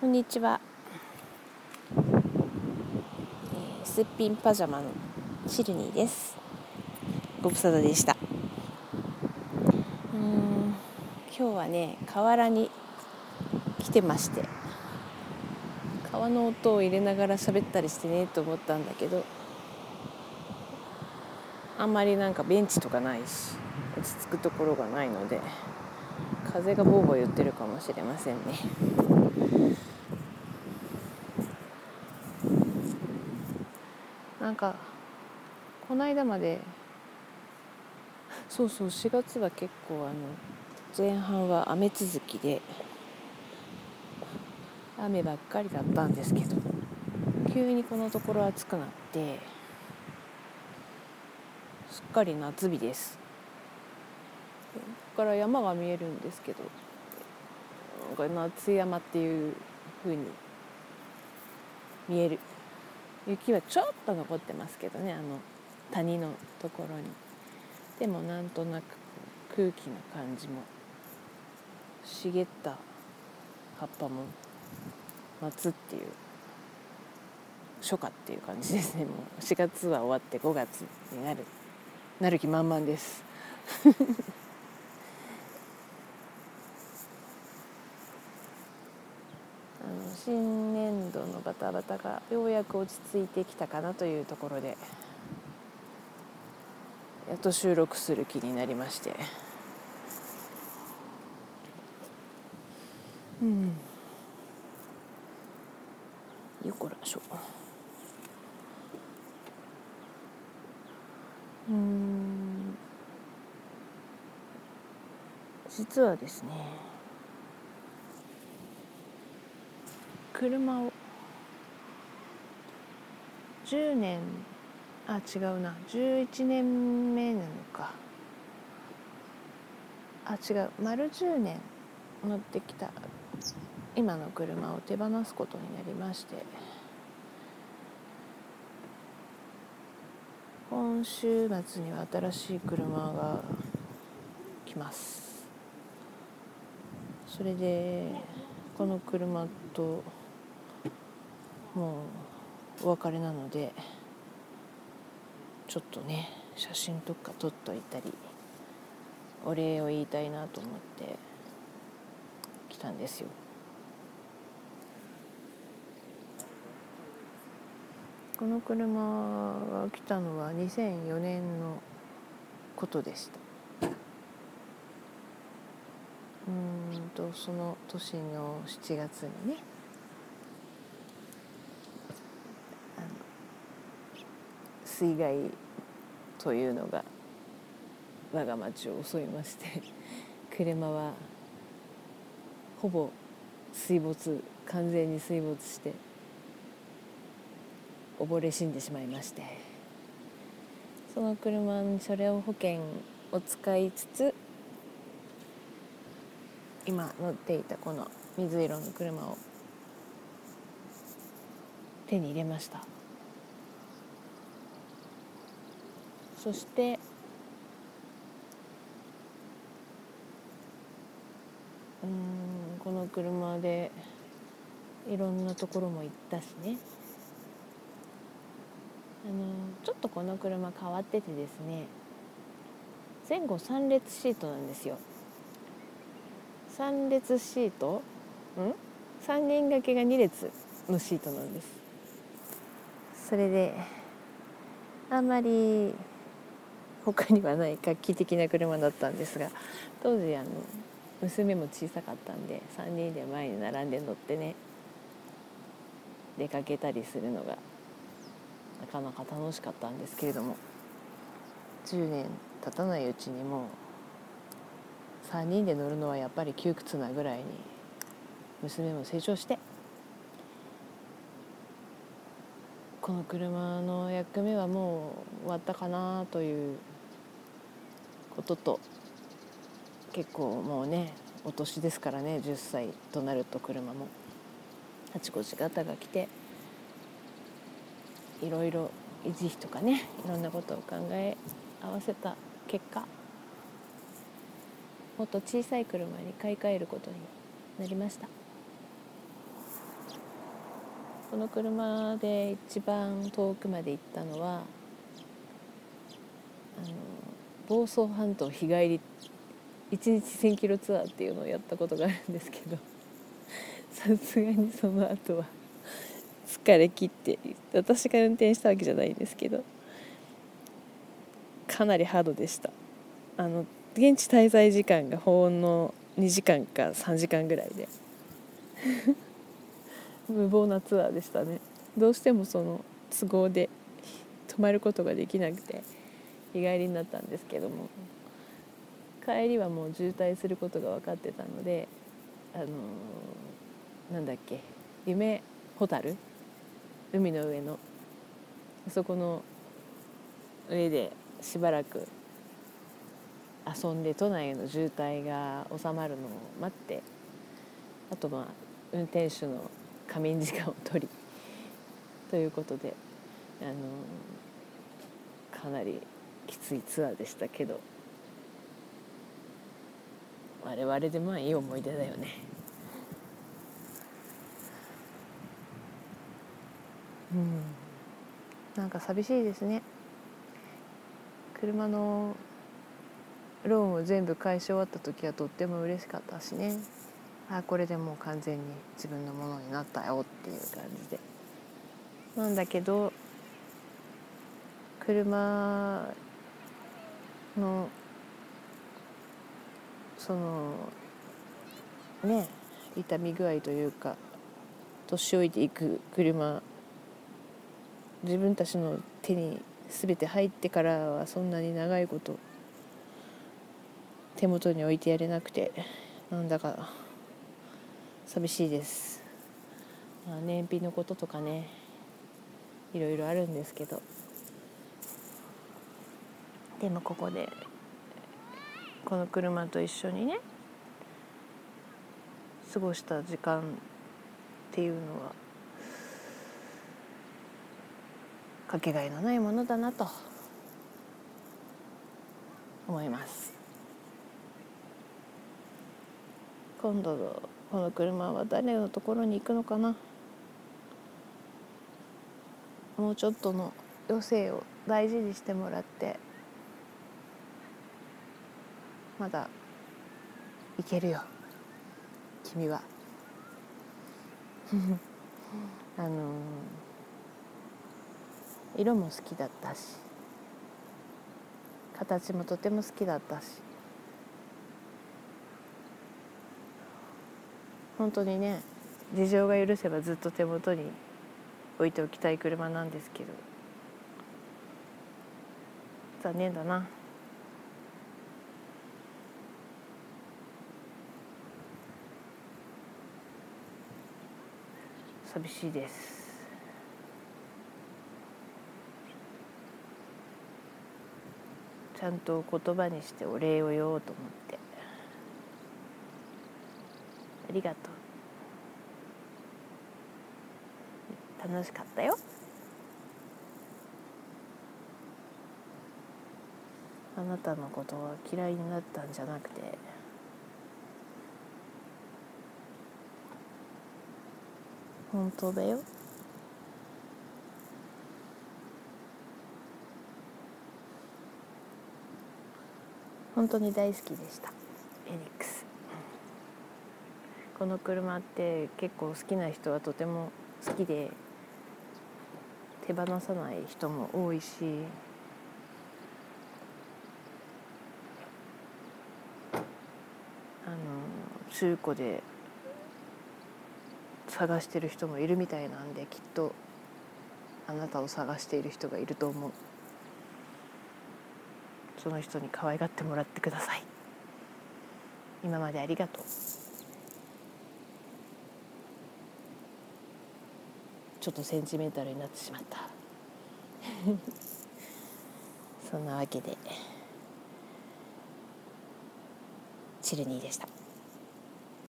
こんにちは、えー、すっぴんパジャマのシルニーです。ご無沙汰でした。うん今日はね河原に来てまして川の音を入れながら喋ったりしてねと思ったんだけどあんまりなんかベンチとかないし落ち着くところがないので風がボーボー言ってるかもしれませんね。なんかこの間までそうそう4月は結構あの前半は雨続きで雨ばっかりだったんですけど急にこのところ暑くなってすっかり夏日です。ここから山が見えるんですけどこれ夏山っていう風に見える。雪はちょっと残ってますけどねあの谷のところに。でもなんとなく空気の感じも茂った葉っぱも夏っていう初夏っていう感じですね。もう4月は終わって5月になるなる気満々です。新年度のバタバタがようやく落ち着いてきたかなというところでやっと収録する気になりまして。うん。よこらしょ。うん。実はですね車を。10年。あ違うな。11年目なのか。あ違う。丸10年。乗ってきた。今の車を手放すことになりまして。今週末には新しい車が来ます。それでこの車ともうお別れなのでちょっとね写真とか撮っといたりお礼を言いたいなと思って来たんですよ。この車が来たのは2004年のことでしたうんとその年の7月にね水害というのが我が町を襲いまして車はほぼ水没完全に水没して溺れ死んでしまいまして。その車の車両保険を使いつつ今乗っていたこの水色の車を手に入れました。そしてうんこの車でいろんなところも行ったしね。あのちょっとこの車変わっててですね前後3列シートなんですよ。3列シートん？3人掛けが2列のシートなんです。それであんまり他にはない画期的な車だったんですが当時あの娘も小さかったんで3人で前に並んで乗ってね出かけたりするのがなかなか楽しかったんですけれども10年経たないうちにもう3人で乗るのはやっぱり窮屈なぐらいに娘も成長してこの車の役目はもう終わったかなということと結構もうねお年ですからね10歳となると車も。あちこちガタが来ていろいろ維持費とかねいろんなことを考え合わせた結果もっと小さい車に買い替えることになりました。この車で一番遠くまで行ったのはあの房総半島日帰り1日1,000キロツアーっていうのをやったことがあるんですけど さすがにその後は疲れ切って私が運転したわけじゃないんですけどかなりハードでした。あの現地滞在時間がほんの2時間か3時間ぐらいで。無謀なツアーでしたね。どうしてもその都合で泊まることができなくて。日帰りになったんですけども帰りはもう渋滞することが分かってたのであのー、なんだっけ夢ホタル？海の上の。そこの上でしばらく遊んで都内の渋滞が収まるのを待ってあとまあ運転手の仮眠時間を取りということであのかなりきついツアーでしたけど。我々でまあいい思い出だよね。うん。なんか寂しいですね。車のローンを全部返し終わった時はとっても嬉しかったしね。あこれでもう完全に自分のものになったよっていう感じで。なんだけど車のそのね痛み具合というか年老いていく車自分たちの手に全て入ってからはそんなに長いこと手元に置いてやれなくてなんだか寂しいです、まあ、燃費のこととかねいろいろあるんですけど。でもここでこの車と一緒にね過ごした時間っていうのはかけがえのないものだなと思います。今度のこの車は誰のところに行くのかな？もうちょっとの余生を大事にしてもらってまだいけるよ。君は。あのー、色も好きだったし。形もとても好きだったし。本当にね事情が許せばずっと手元に置いておきたい車なんですけど。残念だな。寂しいです。ちゃんと言葉にしてお礼を言おうと思って。ありがとう。楽しかったよ。あなたのことは嫌いになったんじゃなくて。本当だよ。本当に大好きでした。フェニックス。この車って結構好きな人はとても好きで手放さない人も多いし。あの中古で探してる人もいるみたいなんできっとあなたを探している人がいると思う。その人に可愛がってもらってください。今までありがとう。ちょっとセンチメンタルになってしまった。そんなわけでチルニーでした。